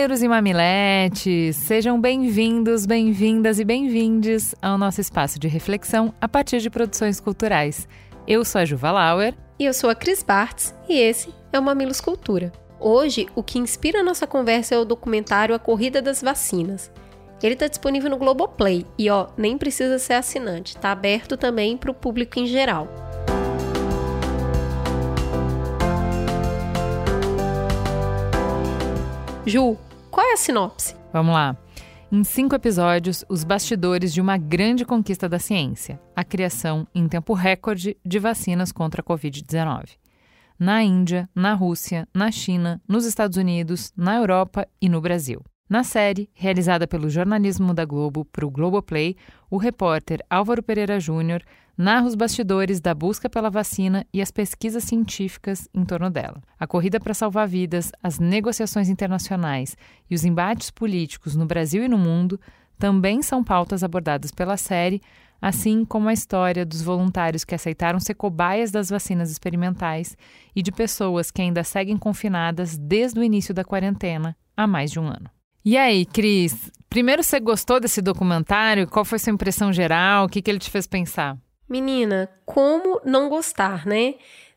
Mamileiros e mamiletes, sejam bem-vindos, bem-vindas e bem-vindes ao nosso espaço de reflexão a partir de produções culturais. Eu sou a Juva Lauer. E eu sou a Cris Bartz, e esse é o Mamilos Cultura. Hoje, o que inspira a nossa conversa é o documentário A Corrida das Vacinas. Ele está disponível no Globoplay e, ó, nem precisa ser assinante, está aberto também para o público em geral. Ju, qual é a sinopse? Vamos lá. Em cinco episódios, os bastidores de uma grande conquista da ciência: a criação, em tempo recorde, de vacinas contra a Covid-19. Na Índia, na Rússia, na China, nos Estados Unidos, na Europa e no Brasil. Na série, realizada pelo jornalismo da Globo para o Globoplay, o repórter Álvaro Pereira Júnior narra os bastidores da busca pela vacina e as pesquisas científicas em torno dela. A corrida para salvar vidas, as negociações internacionais e os embates políticos no Brasil e no mundo também são pautas abordadas pela série, assim como a história dos voluntários que aceitaram ser cobaias das vacinas experimentais e de pessoas que ainda seguem confinadas desde o início da quarentena há mais de um ano. E aí, Cris? Primeiro, você gostou desse documentário? Qual foi sua impressão geral? O que, que ele te fez pensar? Menina, como não gostar, né?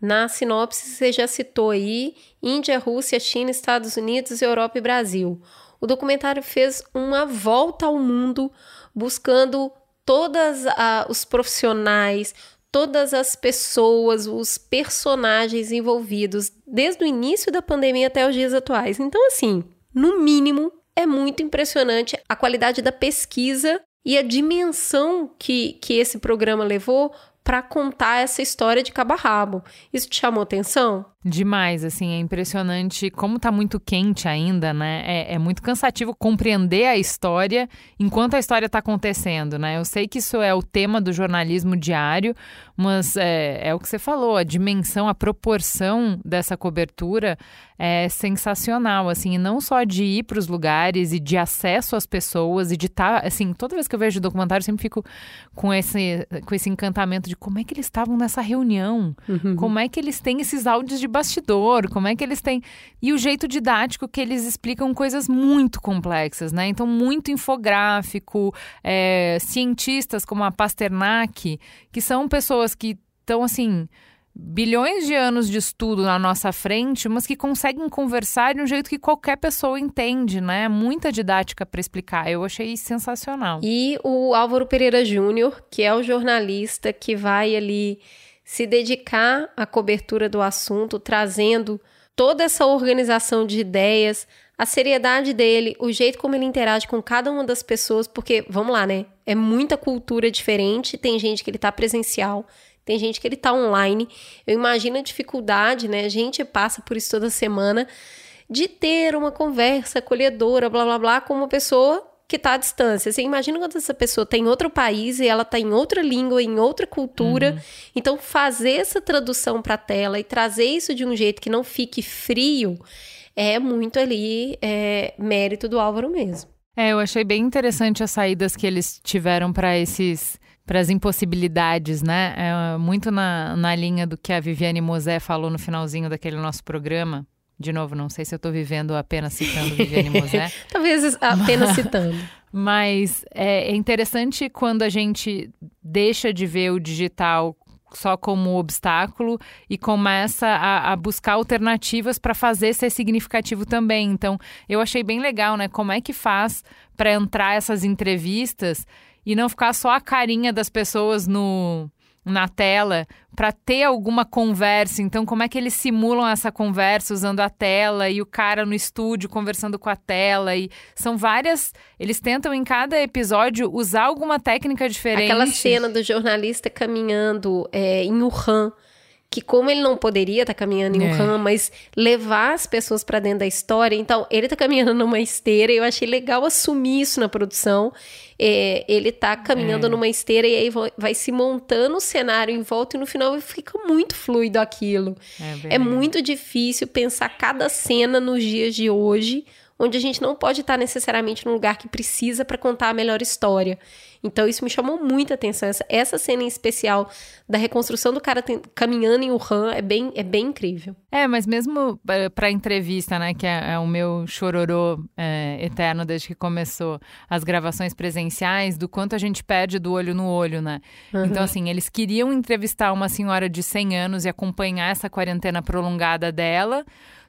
Na sinopse, você já citou aí Índia, Rússia, China, Estados Unidos, Europa e Brasil. O documentário fez uma volta ao mundo buscando todos os profissionais, todas as pessoas, os personagens envolvidos desde o início da pandemia até os dias atuais. Então, assim, no mínimo, é muito impressionante a qualidade da pesquisa e a dimensão que, que esse programa levou para contar essa história de cabo a rabo. Isso te chamou atenção? Demais, assim, é impressionante como tá muito quente ainda, né? É, é, muito cansativo compreender a história enquanto a história está acontecendo, né? Eu sei que isso é o tema do jornalismo diário, mas é, é o que você falou, a dimensão, a proporção dessa cobertura é sensacional, assim, e não só de ir para os lugares e de acesso às pessoas e de estar, tá, assim, toda vez que eu vejo documentário, eu sempre fico com esse, com esse encantamento de como é que eles estavam nessa reunião, uhum. como é que eles têm esses áudios de bastidor, como é que eles têm. E o jeito didático que eles explicam coisas muito complexas, né? Então, muito infográfico, é, cientistas como a Pasternak, que são pessoas que estão assim bilhões de anos de estudo na nossa frente, mas que conseguem conversar de um jeito que qualquer pessoa entende, né? Muita didática para explicar. Eu achei sensacional. E o Álvaro Pereira Júnior, que é o jornalista que vai ali se dedicar à cobertura do assunto, trazendo toda essa organização de ideias, a seriedade dele, o jeito como ele interage com cada uma das pessoas, porque, vamos lá, né? É muita cultura diferente, tem gente que ele tá presencial, tem gente que ele tá online. Eu imagino a dificuldade, né? A gente passa por isso toda semana de ter uma conversa acolhedora, blá blá blá, com uma pessoa que está à distância. Você imagina quando essa pessoa está em outro país e ela está em outra língua, em outra cultura. Uhum. Então, fazer essa tradução para a tela e trazer isso de um jeito que não fique frio é muito ali é, mérito do Álvaro mesmo. É, eu achei bem interessante as saídas que eles tiveram para esses para as impossibilidades, né? É muito na, na linha do que a Viviane Mosé falou no finalzinho daquele nosso programa, de novo, não sei se eu estou vivendo apenas citando Viviane Mosé. Talvez apenas citando. Mas é, é interessante quando a gente deixa de ver o digital só como obstáculo e começa a, a buscar alternativas para fazer ser significativo também. Então, eu achei bem legal, né? Como é que faz para entrar essas entrevistas e não ficar só a carinha das pessoas no na tela para ter alguma conversa. Então, como é que eles simulam essa conversa usando a tela e o cara no estúdio conversando com a tela? E são várias. Eles tentam em cada episódio usar alguma técnica diferente. Aquela cena do jornalista caminhando é, em Wuhan que como ele não poderia estar tá caminhando em um É. RAM, mas levar as pessoas para dentro da história, então ele tá caminhando numa esteira, e eu achei legal assumir isso na produção. É, ele tá caminhando É. numa esteira e aí vai, vai se montando o cenário em volta e no final fica muito fluido aquilo. É legal. muito difícil pensar cada cena nos dias de hoje, onde a gente não pode estar necessariamente num lugar que precisa para contar a melhor história. Então isso me chamou muita atenção. Essa, essa cena em especial da reconstrução do cara tem- caminhando em Wuhan é bem, é bem incrível. É, mas mesmo pra entrevista, né, que é, é o meu chororô eh, eterno desde que começou as gravações presenciais, do quanto a gente perde do olho no olho, né? Então, assim, eles queriam entrevistar uma senhora de 100 anos e acompanhar essa quarentena prolongada dela.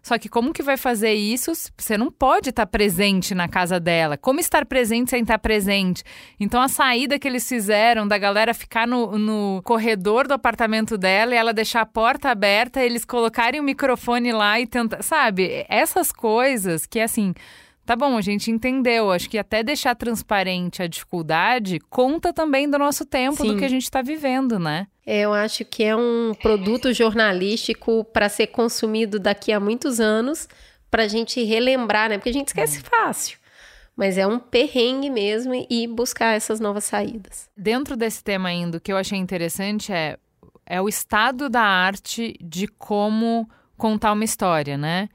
Só que como que vai fazer isso? Você não pode estar presente na casa dela. Como estar presente sem estar presente? Então a saída que eles fizeram da galera ficar no, no corredor do apartamento dela e ela deixar a porta aberta, eles colocarem o microfone lá e tentar. Sabe? Essas coisas que assim. Tá bom, a gente entendeu. Acho que até deixar transparente a dificuldade conta também do nosso tempo, do Sim. que a gente está vivendo, né? É, eu acho que é um produto jornalístico para ser consumido daqui a muitos anos, para a gente relembrar, né? Porque a gente esquece fácil. Mas é um perrengue mesmo e buscar essas novas saídas. Dentro desse tema ainda, o que eu achei interessante é, é o estado da arte de como contar uma história, né?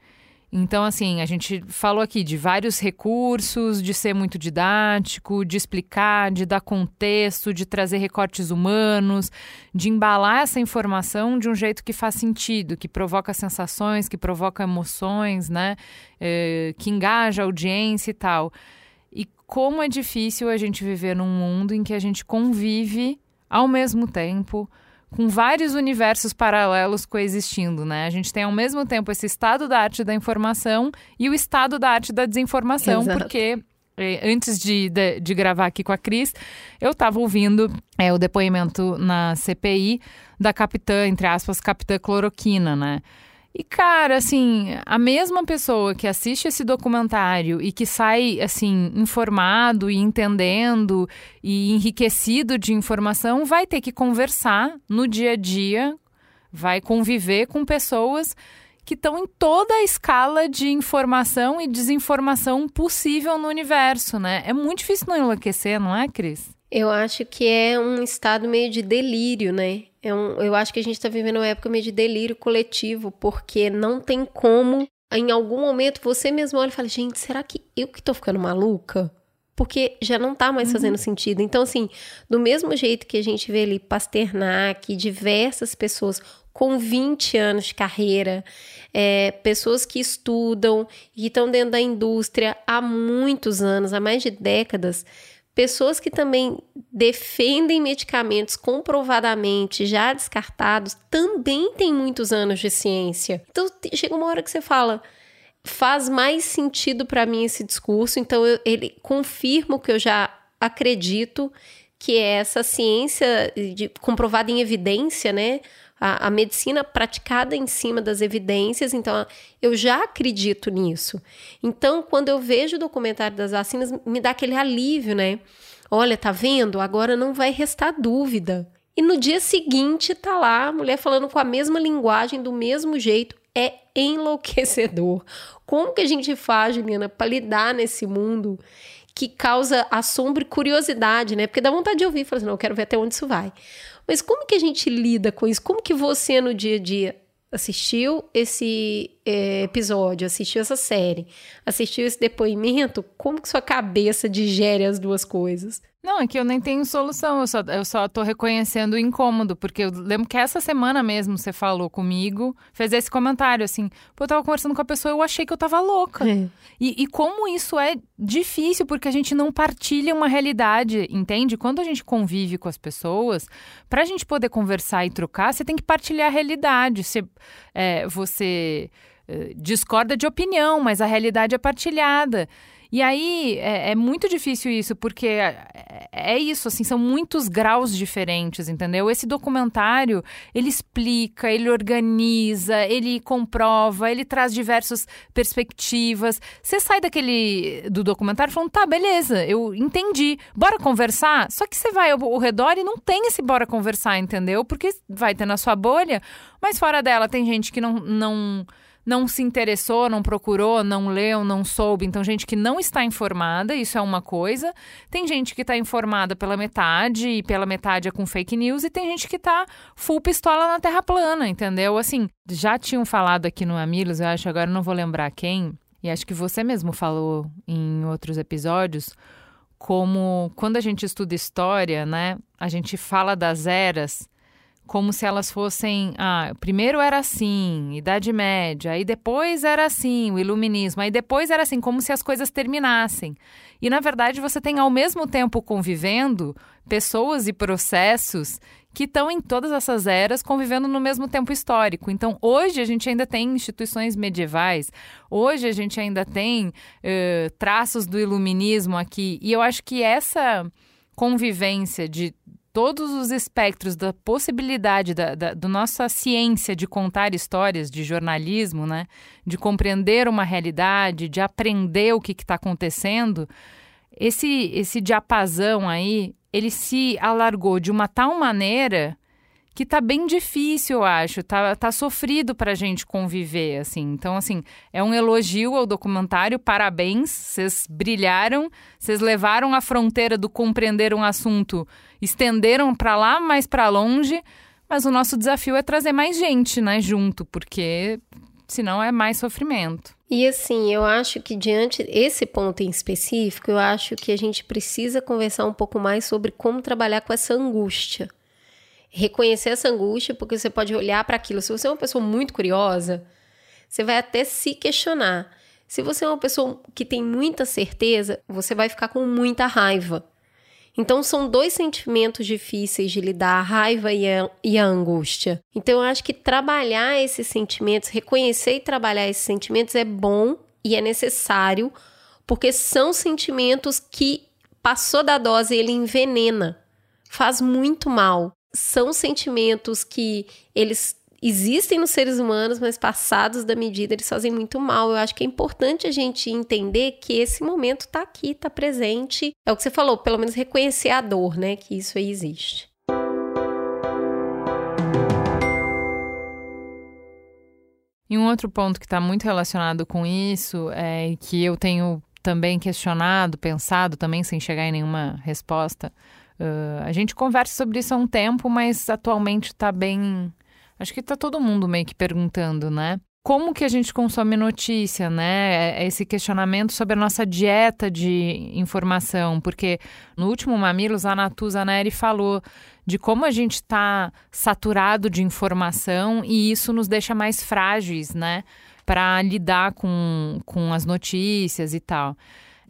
Então, assim, a gente falou aqui de vários recursos, de ser muito didático, de explicar, de dar contexto, de trazer recortes humanos, de embalar essa informação de um jeito que faz sentido, que provoca sensações, que provoca emoções, né? Eh, que engaja a audiência e tal. E como é difícil a gente viver num mundo em que a gente convive ao mesmo tempo com vários universos paralelos coexistindo, né? A gente tem ao mesmo tempo esse estado da arte da informação e o estado da arte da desinformação, Exato. porque eh, antes de, de, de gravar aqui com a Cris, eu estava ouvindo eh, o depoimento na CPI da capitã, entre aspas, capitã cloroquina, né? E, cara, assim, a mesma pessoa que assiste esse documentário e que sai, assim, informado e entendendo e enriquecido de informação, vai ter que conversar no dia a dia, vai conviver com pessoas que estão em toda a escala de informação e desinformação possível no universo, né? É muito difícil não enlouquecer, não é, Cris? Eu acho que é um estado meio de delírio, né? É um, eu acho que a gente está vivendo uma época meio de delírio coletivo, porque não tem como, em algum momento, você mesmo olha e fala: gente, será que eu que tô ficando maluca? Porque já não tá mais fazendo sentido. Então, assim, do mesmo jeito que a gente vê ali Pasternak, diversas pessoas com 20 anos de carreira, é, pessoas que estudam e que estão dentro da indústria há muitos anos, há mais de décadas, pessoas que também defendem medicamentos comprovadamente já descartados, também têm muitos anos de ciência. Então chega uma hora que você fala, faz mais sentido para mim esse discurso, então eu- ele confirma o que eu já acredito, que é essa ciência de- comprovada em evidência, né? A, a medicina praticada em cima das evidências, então eu já acredito nisso. Então, quando eu vejo o documentário das vacinas, me dá aquele alívio, né? Olha, tá vendo? Agora não vai restar dúvida. E no dia seguinte tá lá a mulher falando com a mesma linguagem, do mesmo jeito. É enlouquecedor. Como que a gente faz, Juliana, para lidar nesse mundo que causa assombro e curiosidade, né? Porque dá vontade de ouvir falar assim, não, eu quero ver até onde isso vai. Mas como que a gente lida com isso? Como que você, no dia a dia, assistiu esse é, episódio, assistiu essa série, assistiu esse depoimento? Como que sua cabeça digere as duas coisas? Não, é que eu nem tenho solução, eu só, eu só tô reconhecendo o incômodo, porque eu lembro que essa semana mesmo você falou comigo, fez esse comentário assim, pô, eu tava conversando com a pessoa, eu achei que eu tava louca. É. E, e como isso é difícil, porque a gente não partilha uma realidade, entende? Quando a gente convive com as pessoas, pra gente poder conversar e trocar, você tem que partilhar a realidade. Você, é, você eh, discorda de opinião, mas a realidade é partilhada. E aí é, é muito difícil isso, porque é, é isso, assim, são muitos graus diferentes, entendeu? Esse documentário, ele explica, ele organiza, ele comprova, ele traz diversas perspectivas. Você sai daquele do documentário falando, tá, beleza, eu entendi, bora conversar. Só que você vai ao, ao redor e não tem esse bora conversar, entendeu? Porque vai ter na sua bolha, mas fora dela tem gente que não, não não se interessou, não procurou, não leu, não soube. Então, gente que não está informada, isso é uma coisa. Tem gente que está informada pela metade e pela metade é com fake news, e tem gente que está full pistola na terra plana, entendeu? Assim, já tinham falado aqui no Amilos, eu acho, agora não vou lembrar quem, e acho que você mesmo falou em outros episódios, como quando a gente estuda história, né, a gente fala das eras como se elas fossem. Ah, primeiro era assim, Idade Média, aí depois era assim, o Iluminismo, aí depois era assim, como se as coisas terminassem. E na verdade você tem ao mesmo tempo convivendo pessoas e processos que estão em todas essas eras convivendo no mesmo tempo histórico. Então, hoje a gente ainda tem instituições medievais, hoje a gente ainda tem uh, traços do iluminismo aqui, e eu acho que essa convivência de todos os espectros da possibilidade da, da do nossa ciência de contar histórias, de jornalismo, né? De compreender uma realidade, de aprender o que está acontecendo, esse, esse diapasão aí, ele se alargou de uma tal maneira que tá bem difícil, eu acho. Tá, tá sofrido pra gente conviver, assim. Então, assim, é um elogio ao documentário. Parabéns, vocês brilharam. Vocês levaram a fronteira do compreender um assunto, estenderam para lá, mais para longe. Mas o nosso desafio é trazer mais gente, né, junto, porque senão é mais sofrimento. E assim, eu acho que diante esse ponto em específico, eu acho que a gente precisa conversar um pouco mais sobre como trabalhar com essa angústia reconhecer essa angústia, porque você pode olhar para aquilo. Se você é uma pessoa muito curiosa, você vai até se questionar. Se você é uma pessoa que tem muita certeza, você vai ficar com muita raiva. Então, são dois sentimentos difíceis de lidar, a raiva e a, e a angústia. Então, eu acho que trabalhar esses sentimentos, reconhecer e trabalhar esses sentimentos é bom e é necessário, porque são sentimentos que passou da dose ele envenena, faz muito mal são sentimentos que eles existem nos seres humanos, mas passados da medida eles fazem muito mal. Eu acho que é importante a gente entender que esse momento está aqui, está presente. É o que você falou, pelo menos reconhecer a dor, né? Que isso aí existe. E um outro ponto que está muito relacionado com isso é que eu tenho também questionado, pensado também sem chegar em nenhuma resposta Uh, a gente conversa sobre isso há um tempo, mas atualmente está bem. Acho que está todo mundo meio que perguntando, né? Como que a gente consome notícia, né? É, é esse questionamento sobre a nossa dieta de informação, porque no último Mamilos, a Natuza Neri falou de como a gente está saturado de informação e isso nos deixa mais frágeis, né? Para lidar com, com as notícias e tal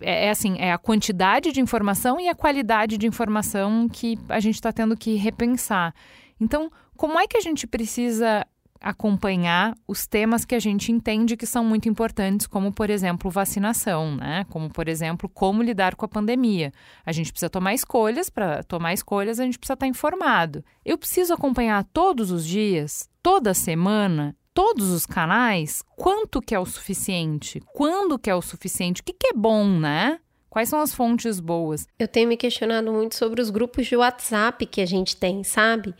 é, é, assim, é a quantidade de informação e a qualidade de informação que a gente está tendo que repensar. Então, como é que a gente precisa acompanhar os temas que a gente entende que são muito importantes, como, por exemplo, vacinação, né? Como, por exemplo, como lidar com a pandemia. A gente precisa tomar escolhas, para tomar escolhas a gente precisa estar tá informado. Eu preciso acompanhar todos os dias, toda semana, todos os canais, quanto que é o suficiente? Quando que é o suficiente? O que, que é bom, né? Quais são as fontes boas? Eu tenho me questionado muito sobre os grupos de WhatsApp que a gente tem, sabe?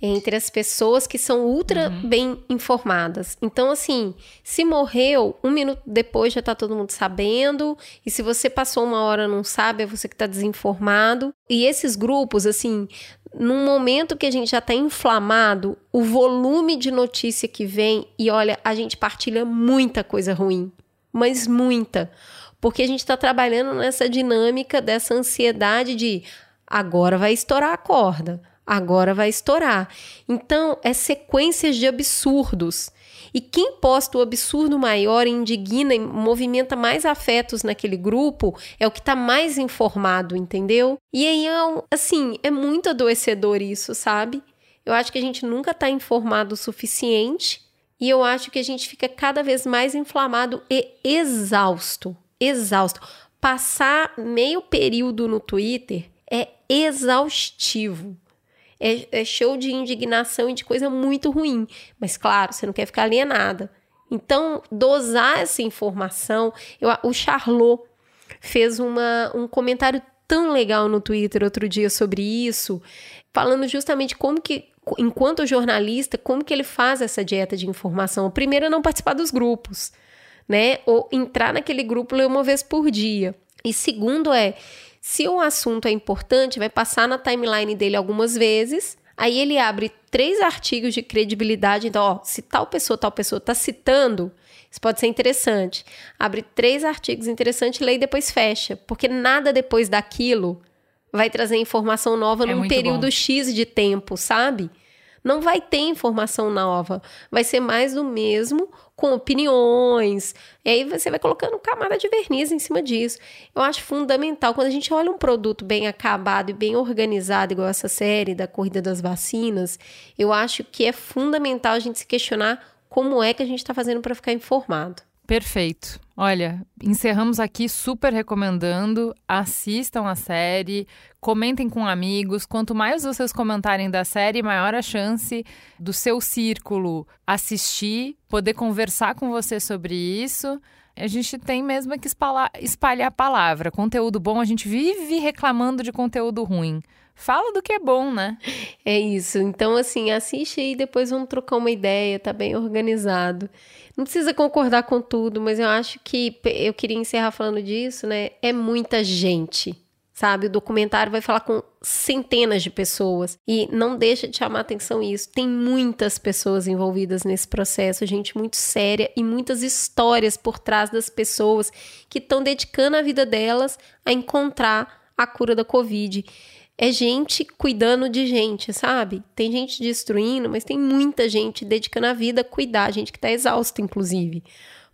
Entre as pessoas que são ultra uhum. bem informadas. Então, assim, se morreu, um minuto depois já tá todo mundo sabendo, e se você passou uma hora não sabe, é você que tá desinformado. E esses grupos, assim, num momento que a gente já tá inflamado, o volume de notícia que vem, e olha, a gente partilha muita coisa ruim, mas muita. Porque a gente está trabalhando nessa dinâmica dessa ansiedade de agora vai estourar a corda agora vai estourar. Então, é sequências de absurdos. E quem posta o absurdo maior, indigna e movimenta mais afetos naquele grupo é o que está mais informado, entendeu? E aí, é assim, é muito adoecedor isso, sabe? Eu acho que a gente nunca está informado o suficiente e eu acho que a gente fica cada vez mais inflamado e exausto. Exausto. Passar meio período no Twitter é exaustivo. É, é show de indignação e de coisa muito ruim. Mas, claro, você não quer ficar alienada. Então, dosar essa informação. Eu, o Charlot fez uma, um comentário tão legal no Twitter outro dia sobre isso, falando justamente como que, enquanto jornalista, como que ele faz essa dieta de informação. O primeiro é não participar dos grupos, né? Ou entrar naquele grupo ler uma vez por dia. E segundo é, se o assunto é importante, vai passar na timeline dele algumas vezes. Aí ele abre três artigos de credibilidade. Então, ó, se tal pessoa, tal pessoa está citando, isso pode ser interessante. Abre três artigos interessantes, lê e depois fecha. Porque nada depois daquilo vai trazer informação nova é num período bom. X de tempo, sabe? Não vai ter informação nova. Vai ser mais do mesmo, com opiniões. E aí você vai colocando camada de verniz em cima disso. Eu acho fundamental. Quando a gente olha um produto bem acabado e bem organizado, igual essa série da Corrida das Vacinas, eu acho que é fundamental a gente se questionar como é que a gente está fazendo para ficar informado. Perfeito. Olha, encerramos aqui super recomendando. Assistam a série, comentem com amigos. Quanto mais vocês comentarem da série, maior a chance do seu círculo assistir, poder conversar com você sobre isso. A gente tem mesmo que espalhar, espalhar a palavra. Conteúdo bom, a gente vive reclamando de conteúdo ruim. Fala do que é bom, né? É isso. Então, assim, assiste aí, depois vamos trocar uma ideia, tá bem organizado. Não precisa concordar com tudo, mas eu acho que eu queria encerrar falando disso, né? É muita gente, sabe? O documentário vai falar com centenas de pessoas e não deixa de chamar atenção isso. Tem muitas pessoas envolvidas nesse processo, gente muito séria e muitas histórias por trás das pessoas que estão dedicando a vida delas a encontrar a cura da Covid é gente cuidando de gente, sabe? Tem gente destruindo, mas tem muita gente dedicando a vida a cuidar, gente que tá exausta, inclusive.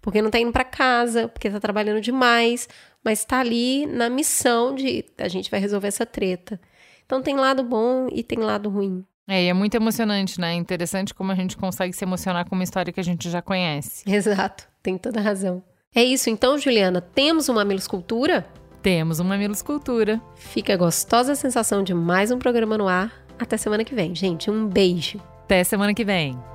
Porque não tá indo para casa, porque tá trabalhando demais, mas tá ali na missão de a gente vai resolver essa treta. Então tem lado bom e tem lado ruim. É, e é muito emocionante, né? É interessante como a gente consegue se emocionar com uma história que a gente já conhece. Exato, tem toda razão. É isso então, Juliana. Temos uma Escultura? Temos uma Escultura. Fica a gostosa sensação de mais um programa no ar. Até semana que vem, gente. Um beijo. Até semana que vem.